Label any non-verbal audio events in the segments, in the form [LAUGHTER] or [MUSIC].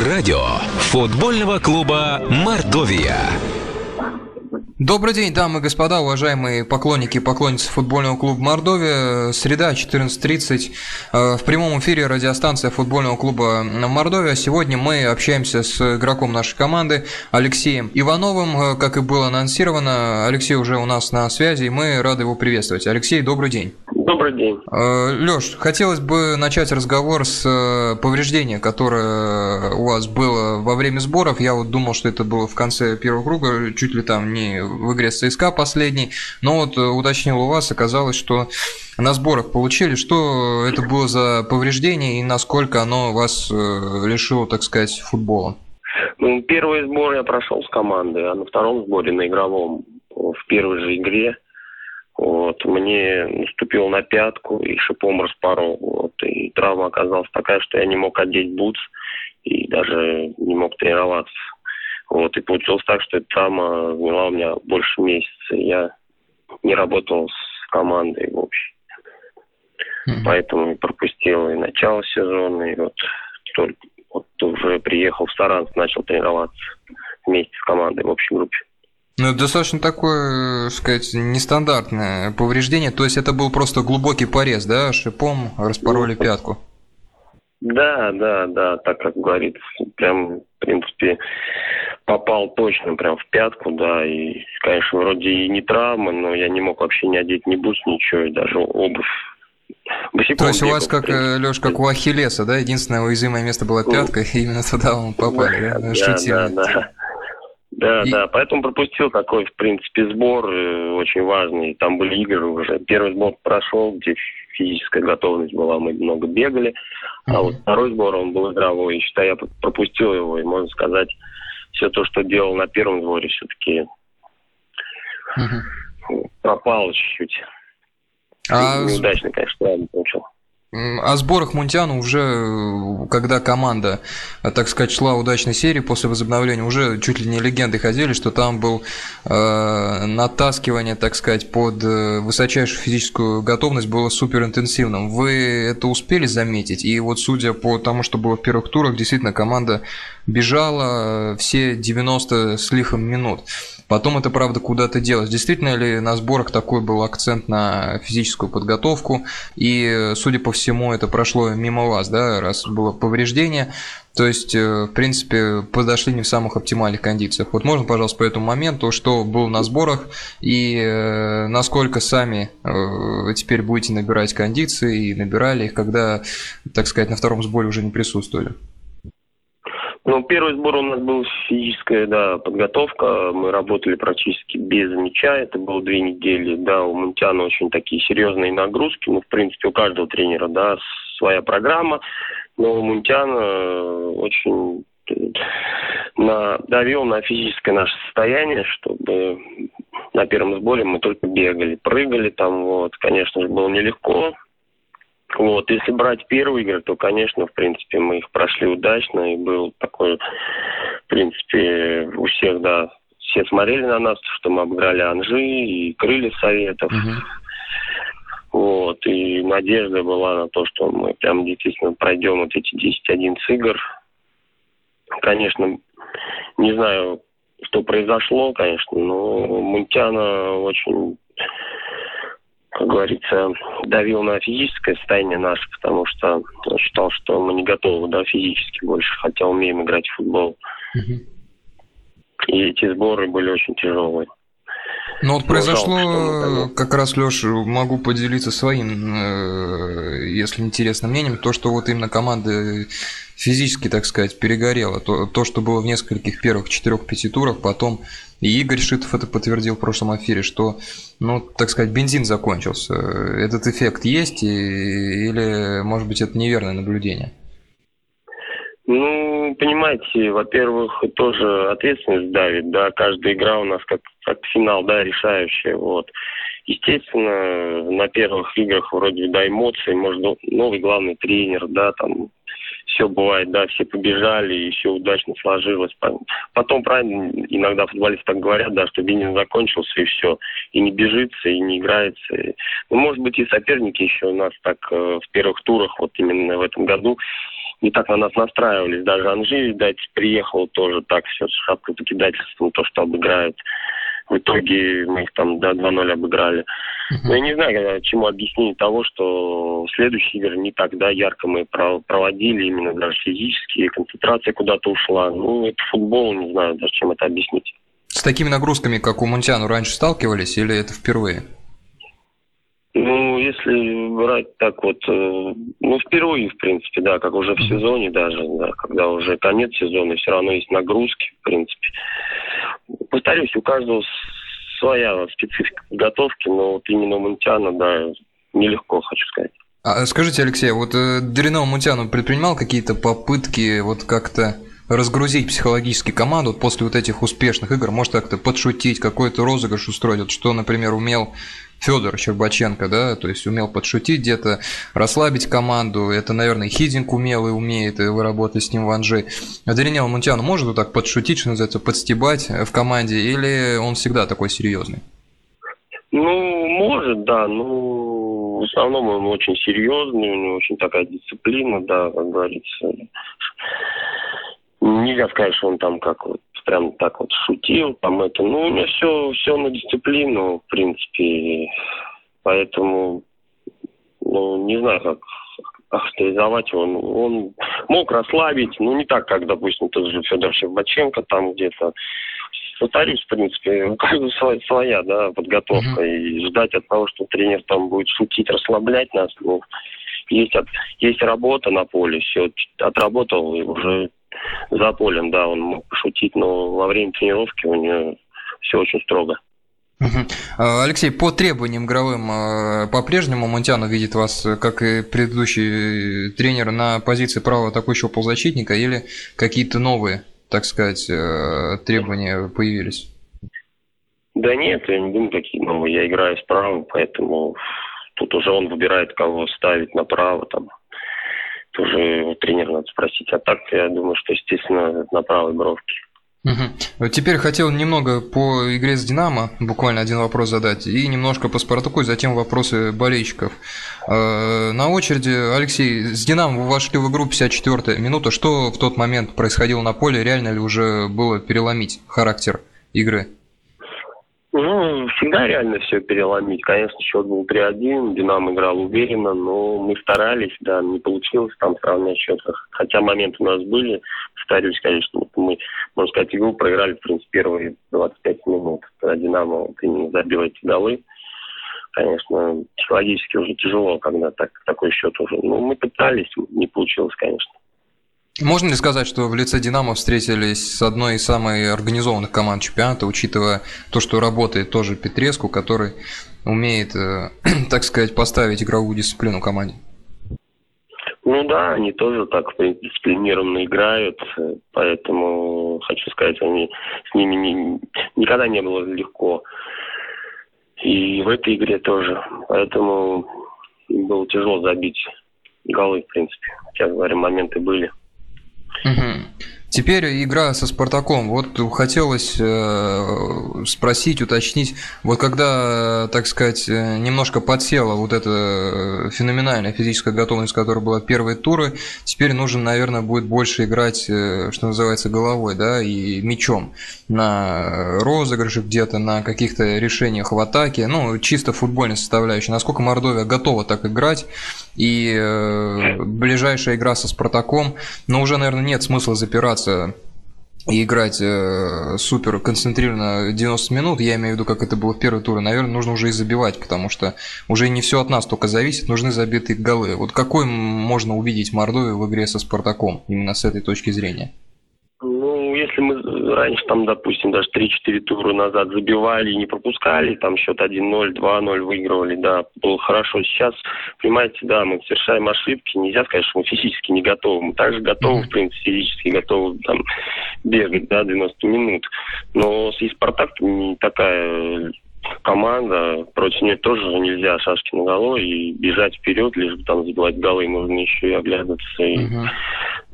Радио футбольного клуба «Мордовия». Добрый день, дамы и господа, уважаемые поклонники и поклонницы футбольного клуба «Мордовия». Среда, 14.30. Э, в прямом эфире радиостанция футбольного клуба «Мордовия». Сегодня мы общаемся с игроком нашей команды Алексеем Ивановым. Э, как и было анонсировано, Алексей уже у нас на связи, и мы рады его приветствовать. Алексей, добрый день. Добрый день. Э, Леш, хотелось бы начать разговор с э, повреждения, которое у вас было во время сборов. Я вот думал, что это было в конце первого круга, чуть ли там не в игре с ЦСКА последний. Но вот э, уточнил у вас, оказалось, что на сборах получили. Что это было за повреждение и насколько оно вас лишило, так сказать, футбола? Ну, первый сбор я прошел с командой, а на втором сборе, на игровом, в первой же игре вот, мне наступил на пятку и шипом распорол. Вот, и травма оказалась такая, что я не мог одеть бутс и даже не мог тренироваться. Вот, и получилось так, что эта травма заняла у меня больше месяца. Я не работал с командой в общем. Mm-hmm. Поэтому пропустил и начало сезона, и вот только вот уже приехал в Саранск, начал тренироваться вместе с командой в общей группе. Ну, это достаточно такое, сказать, нестандартное повреждение. То есть это был просто глубокий порез, да? Шипом распороли ну, пятку. Да, да, да, так как говорится, прям, в принципе, попал точно прям в пятку, да, и, конечно, вроде и не травма, но я не мог вообще не одеть ни бус, ничего, и даже обувь Босиком То есть у вас, как, э, Леш, как у Ахиллеса, да? Единственное уязвимое место было пятка, и именно туда вам попали, да? Да, да, да. Да, и... да, поэтому пропустил такой, в принципе, сбор э, очень важный. Там были игры уже. Первый сбор прошел, где физическая готовность была, мы много бегали. А вот второй сбор, он был игровой. И я пропустил его. И можно сказать, все то, что делал на первом сборе, все-таки uh пропало чуть-чуть. А... Неудачно, конечно, правильно получил. О сборах Мунтиану уже, э, когда команда, э, так сказать, шла удачной серии после возобновления, уже чуть ли не легенды ходили, что там был э, натаскивание, так сказать, под э, высочайшую физическую готовность было супер интенсивным. Вы это успели заметить? И вот судя по тому, что было в первых турах, действительно команда бежала все 90 с лихом минут. Потом это, правда, куда-то делось. Действительно ли на сборах такой был акцент на физическую подготовку? И, судя по всему, это прошло мимо вас, да, раз было повреждение. То есть, э, в принципе, подошли не в самых оптимальных кондициях. Вот можно, пожалуйста, по этому моменту, что было на сборах и э, насколько сами э, теперь будете набирать кондиции и набирали их, когда, так сказать, на втором сборе уже не присутствовали? Ну, первый сбор у нас был физическая, да, подготовка. Мы работали практически без мяча. Это было две недели. Да, у Мунтяна очень такие серьезные нагрузки. Ну, в принципе, у каждого тренера, да, своя программа. Но у Мунтяна очень э, на, давил на физическое наше состояние, чтобы на первом сборе мы только бегали, прыгали там, вот. Конечно же, было нелегко, вот, если брать первые игры, то, конечно, в принципе, мы их прошли удачно, и был такой, в принципе, у всех, да, все смотрели на нас, что мы обыграли Анжи и крылья Советов. Uh-huh. Вот, и надежда была на то, что мы прям действительно пройдем вот эти 10-11 игр. Конечно, не знаю, что произошло, конечно, но Мунтяна очень как говорится, давил на физическое состояние наше, потому что считал, что мы не готовы, да, физически больше, хотя умеем играть в футбол. Угу. И эти сборы были очень тяжелые. Ну вот произошло, жалко, как раз, Леш, могу поделиться своим, э, если интересно мнением, то, что вот именно команда физически, так сказать, перегорела. То, то что было в нескольких первых четырех-пяти турах, потом и Игорь Шитов это подтвердил в прошлом эфире, что, ну, так сказать, бензин закончился. Этот эффект есть и, или, может быть, это неверное наблюдение? Ну, понимаете, во-первых, тоже ответственность давит, да, каждая игра у нас как, как финал, да, решающая, вот. Естественно, на первых играх вроде, да, эмоции, может, новый главный тренер, да, там, все бывает, да, все побежали, и все удачно сложилось. Потом, правильно, иногда футболисты так говорят, да, что бензин закончился, и все, и не бежится, и не играется. Ну, может быть, и соперники еще у нас так э, в первых турах, вот именно в этом году, не так на нас настраивались. Даже Анжи, видать, приехал тоже так все с шапкой-покидательством, то, что обыграют. В итоге мы их там до 2-0 обыграли. Но я не знаю, чему объяснение того, что следующие игры не так да, ярко мы проводили, именно даже физически, концентрация куда-то ушла. Ну, это футбол, не знаю даже, чем это объяснить. С такими нагрузками, как у Мунтяну, раньше сталкивались или это впервые? Ну, если брать так вот, э, ну, впервые, в принципе, да, как уже в сезоне даже, да, когда уже конец сезона, все равно есть нагрузки, в принципе. Повторюсь, у каждого своя специфика подготовки, но вот именно у Мунтяна, да, нелегко, хочу сказать. А скажите, Алексей, вот э, Дринел Мунтяну предпринимал какие-то попытки вот как-то разгрузить психологически команду после вот этих успешных игр, может как-то подшутить, какой-то розыгрыш устроить, вот что, например, умел Федор Щербаченко, да, то есть умел подшутить где-то, расслабить команду, это, наверное, Хидинг умел и умеет, и вы работали с ним в Анжи. А Деринел Мунтяну может вот так подшутить, что называется, подстебать в команде, или он всегда такой серьезный? Ну, может, да, ну, в основном он очень серьезный, у него очень такая дисциплина, да, как говорится. Нельзя сказать, что он там как вот прям так вот шутил, там это, ну, у меня все, все на дисциплину, в принципе, поэтому, ну, не знаю, как авторизовать его. Ну, он мог расслабить, но не так, как, допустим, тот же Федор Щербаченко там где-то. Повторюсь, в принципе, у каждого своя, своя да, подготовка. Mm-hmm. И ждать от того, что тренер там будет шутить, расслаблять нас, ну, есть, от, есть работа на поле, все, отработал и уже за полем, да, он мог пошутить, но во время тренировки у него все очень строго. А, Алексей, по требованиям игровым а, по-прежнему Монтяну видит вас, как и предыдущий тренер, на позиции правого атакующего полузащитника или какие-то новые, так сказать, э, требования появились? Да нет, я не думаю, какие новые. Я играю справа, поэтому тут уже он выбирает, кого ставить направо. Там уже тренера надо спросить. А так, я думаю, что, естественно, на правой бровке. Угу. Теперь хотел немного по игре с Динамо, буквально один вопрос задать, и немножко по Спартаку, и затем вопросы болельщиков. Э, на очереди, Алексей, с Динамо вы вошли в игру 54-я минута. Что в тот момент происходило на поле? Реально ли уже было переломить характер игры? Ну, всегда реально все переломить. Конечно, счет был 3-1, Динамо играл уверенно, но мы старались, да, не получилось там сравнять счет. Хотя моменты у нас были, повторюсь, конечно, вот мы, можно сказать, игру проиграли, в принципе, первые 25 минут, когда Динамо вот именно забил голы. Конечно, психологически уже тяжело, когда так, такой счет уже. Ну, мы пытались, не получилось, конечно. Можно ли сказать, что в лице «Динамо» встретились с одной из самых организованных команд чемпионата, учитывая то, что работает тоже Петреску, который умеет, э, [CLEARS THROAT] так сказать, поставить игровую дисциплину команде? Ну да, они тоже так дисциплинированно играют, поэтому хочу сказать, они с ними не, никогда не было легко. И в этой игре тоже. Поэтому было тяжело забить голы, в принципе. Сейчас говорю, моменты были. Угу. Теперь игра со Спартаком. Вот хотелось э, спросить, уточнить, вот когда, так сказать, немножко подсела вот эта феноменальная физическая готовность, которая была первые туры, теперь нужно, наверное, будет больше играть, э, что называется, головой, да, и мячом. На розыгрыше где-то, на каких-то решениях в атаке, ну, чисто футбольной составляющей. Насколько Мордовия готова так играть, и э, ближайшая игра со Спартаком, но уже, наверное, нет смысла запираться пытаться и играть э, супер концентрированно 90 минут, я имею в виду, как это было в первой туре, наверное, нужно уже и забивать, потому что уже не все от нас только зависит, нужны забитые голы. Вот какой можно увидеть Мордовию в игре со Спартаком, именно с этой точки зрения? Раньше, там, допустим, даже 3-4 тура назад забивали и не пропускали, там счет 1-0, 2-0 выигрывали, да, было хорошо. Сейчас, понимаете, да, мы совершаем ошибки, нельзя сказать, что мы физически не готовы. Мы также готовы, в принципе, физически готовы там бегать, да, 90 минут. Но и Спартак не такая команда, против нее тоже нельзя шашки на голову и бежать вперед, лишь бы там забивать голы, нужно еще и оглядываться и uh-huh.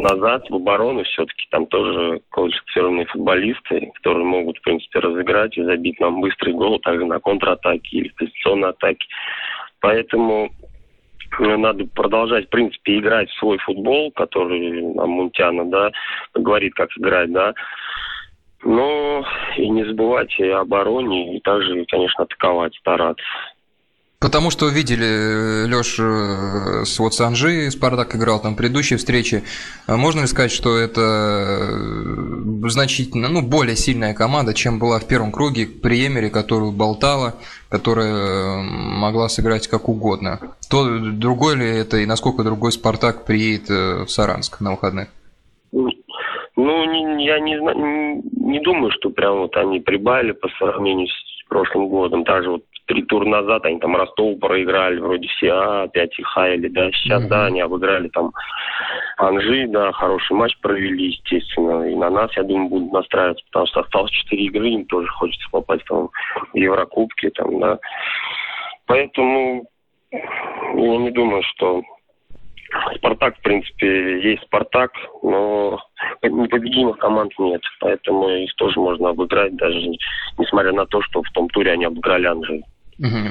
Назад в оборону все-таки там тоже квалифицированные футболисты, которые могут, в принципе, разыграть и забить нам быстрый гол, также на контратаке или позиционной атаке. Поэтому надо продолжать, в принципе, играть в свой футбол, который нам Мунтяна, да, говорит, как играть, да. Но и не забывать и о обороне, и также, конечно, атаковать, стараться. Потому что видели, Леш, э, с вот Санжи Спартак играл там предыдущие встречи. А можно ли сказать, что это э, значительно, ну, более сильная команда, чем была в первом круге при Эмере, которую болтала, которая э, могла сыграть как угодно? То другой ли это и насколько другой Спартак приедет в Саранск на выходных? Ну, я не не думаю, что прям вот они прибавили по сравнению с прошлым годом. Даже вот три тура назад они там Ростову проиграли, вроде все, а, опять их хаяли, да, сейчас, mm-hmm. да, они обыграли там Анжи, да, хороший матч провели, естественно, и на нас, я думаю, будут настраиваться, потому что осталось четыре игры, им тоже хочется попасть там в Еврокубки, там, да, поэтому я не думаю, что Спартак, в принципе, есть Спартак, но непобедимых команд нет. Поэтому их тоже можно обыграть, даже несмотря на то, что в том туре они обыграли Анжей.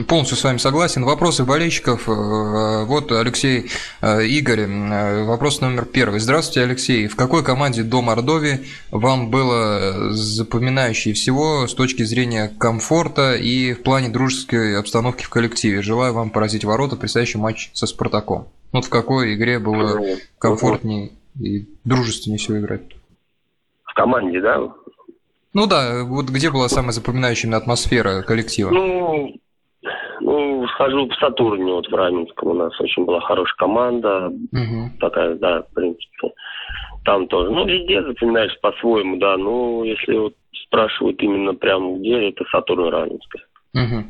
Полностью с вами согласен. Вопросы болельщиков. Э, вот Алексей э, Игорь. Э, вопрос номер первый. Здравствуйте, Алексей. В какой команде до Мордовии вам было запоминающее всего с точки зрения комфорта и в плане дружеской обстановки в коллективе? Желаю вам поразить ворота предстоящий матч со Спартаком. Вот в какой игре было комфортнее и дружественнее всего играть? В команде, да? Ну да, вот где была самая запоминающая атмосфера коллектива? Ну, ну, схожу в Сатурне, вот в Раменском у нас очень была хорошая команда. Угу. Такая, да, в принципе. Там тоже. Ну, везде запоминаешь по-своему, да. Ну, если вот спрашивают именно прямо где, это Сатурн Раменская. Угу.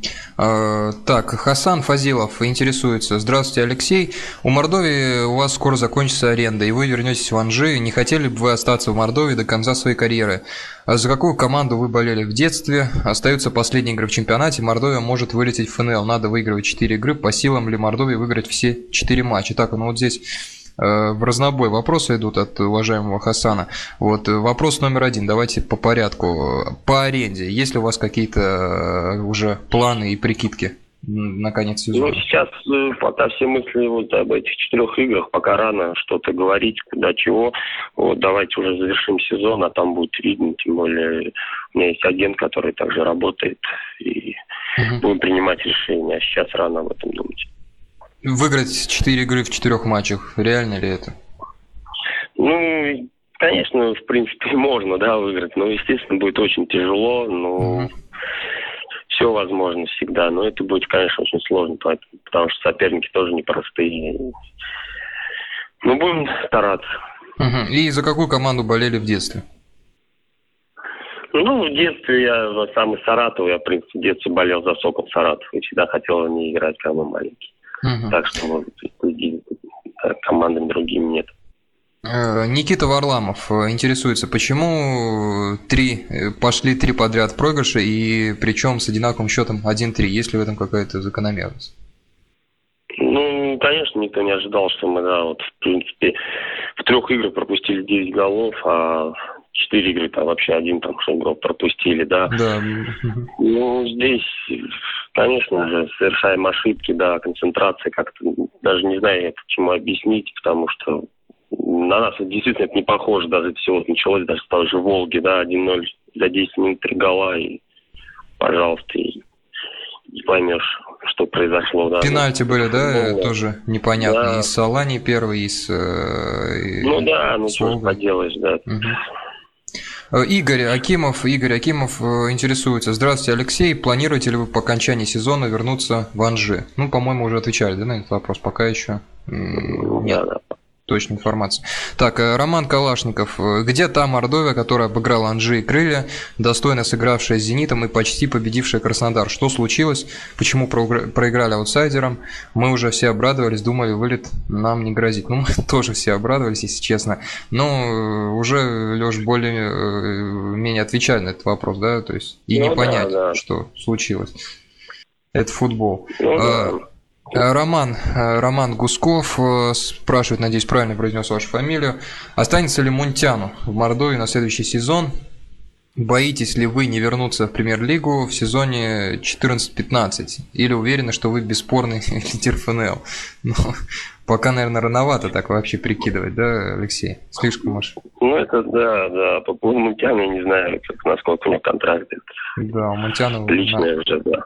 Так, Хасан Фазилов интересуется. Здравствуйте, Алексей. У Мордовии у вас скоро закончится аренда, и вы вернетесь в Анжи. Не хотели бы вы остаться в Мордовии до конца своей карьеры? А за какую команду вы болели в детстве? Остаются последние игры в чемпионате. Мордовия может вылететь в ФНЛ. Надо выигрывать 4 игры. По силам ли Мордовии выиграть все 4 матча? Так, ну вот здесь в разнобой вопросы идут от уважаемого Хасана. Вот э, вопрос номер один, давайте по порядку. По аренде, есть ли у вас какие-то э, уже планы и прикидки? на конец сезона? Ну, сейчас пока все мысли вот об этих четырех играх, пока рано что-то говорить, куда чего. Вот давайте уже завершим сезон, а там будет видно. Тем более у меня есть агент, который также работает, и угу. будем принимать решения. А сейчас рано об этом думать. Выиграть 4 игры в четырех матчах, реально ли это? Ну, конечно, в принципе, [LAUGHS] можно, да, выиграть. Но, естественно, будет очень тяжело, но угу. все возможно всегда. Но это будет, конечно, очень сложно, потому что соперники тоже непростые. Ну, будем стараться. Угу. И за какую команду болели в детстве? Ну, в детстве я сам из Саратова, я, в принципе, в детстве болел за Сокол Саратов и всегда хотел не играть, когда был маленький. Угу. Так что вот, командами другими нет. Э, Никита Варламов э, интересуется, почему три, э, пошли три подряд проигрыша, и причем с одинаковым счетом 1-3. Есть ли в этом какая-то закономерность? Ну, конечно, никто не ожидал, что мы, да, вот, в принципе, в трех играх пропустили 9 голов, а четыре игры там вообще один там игрок пропустили, да. Да. Ну, здесь, конечно же, совершаем ошибки, да, концентрация как-то, даже не знаю, почему объяснить, потому что на нас действительно это не похоже, даже это все вот началось даже с той же Волги, да, 1-0 за 10 минут три гола, и, пожалуйста, и не поймешь, что произошло. Да. Пенальти были, да, ну, тоже непонятно. Да. И с Алани первый, и с... Э, ну да, ну что поделаешь, да. Угу. Э, Игорь Акимов, Игорь Акимов э, интересуется. Здравствуйте, Алексей. Планируете ли вы по окончании сезона вернуться в Анжи? Ну, по-моему, уже отвечали, да, на этот вопрос? Пока еще нет. Да, да точной информации. Так, э, Роман Калашников. Э, где та Мордовия, которая обыграла Анжи и Крылья, достойно сыгравшая с «Зенитом» и почти победившая Краснодар? Что случилось? Почему проиграли аутсайдерам? Мы уже все обрадовались, думали, вылет нам не грозит. Ну, [LAUGHS] мы тоже все обрадовались, если честно. Но э, уже, Леш, более-менее отвечали на этот вопрос, да? То есть, и ну, не да, понять, да. что случилось. Это футбол. Ну, а, да. Э, Роман, э, Роман Гусков э, спрашивает, надеюсь, правильно произнес вашу фамилию. Останется ли Мунтяну в Мордовии на следующий сезон? Боитесь ли вы не вернуться в премьер-лигу в сезоне 14-15? Или уверены, что вы бесспорный [LAUGHS] лидер ФНЛ? Ну, пока, наверное, рановато так вообще прикидывать, да, Алексей? Слишком уж. Ну, это да, да. По поводу Мунтяна я не знаю, как, насколько у него контракт. Да, у Мунтяна... Личное уже, да.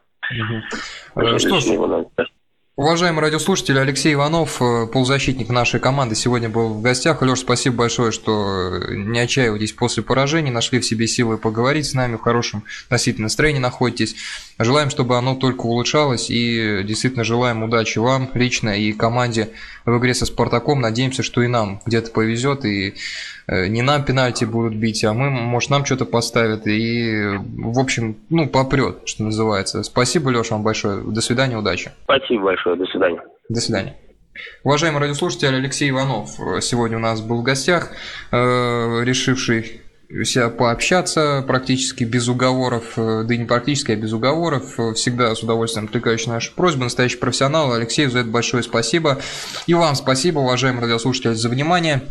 Угу. Что ж, Уважаемые радиослушатели, Алексей Иванов, э, полузащитник нашей команды, сегодня был в гостях. Леш, спасибо большое, что не отчаивайтесь после поражений, нашли в себе силы поговорить с нами, в хорошем носительном настроении находитесь. Желаем, чтобы оно только улучшалось и действительно желаем удачи вам лично и команде в игре со Спартаком. Надеемся, что и нам где-то повезет и Э, не нам пенальти будут бить, а мы, может, нам что-то поставят. И, в общем, ну, попрет, что называется. Спасибо, Леша, вам большое. До свидания, удачи. Спасибо большое, до свидания. До свидания. Уважаемый радиослушатель, Алексей Иванов сегодня у нас был в гостях, э, решивший себя пообщаться практически без уговоров, э, да и не практически, а без уговоров. Всегда с удовольствием откликающий наши просьбы. Настоящий профессионал. Алексею за это большое спасибо. И вам спасибо, уважаемый радиослушатель, за внимание.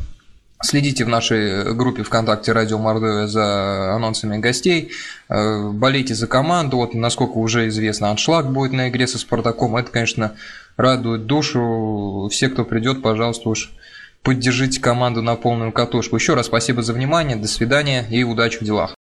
Следите в нашей группе ВКонтакте Радио Мордовия за анонсами гостей. Э, болейте за команду. Вот, насколько уже известно, аншлаг будет на игре со Спартаком. Это, конечно, радует душу. Все, кто придет, пожалуйста, уж поддержите команду на полную катушку. Еще раз спасибо за внимание. До свидания и удачи в делах.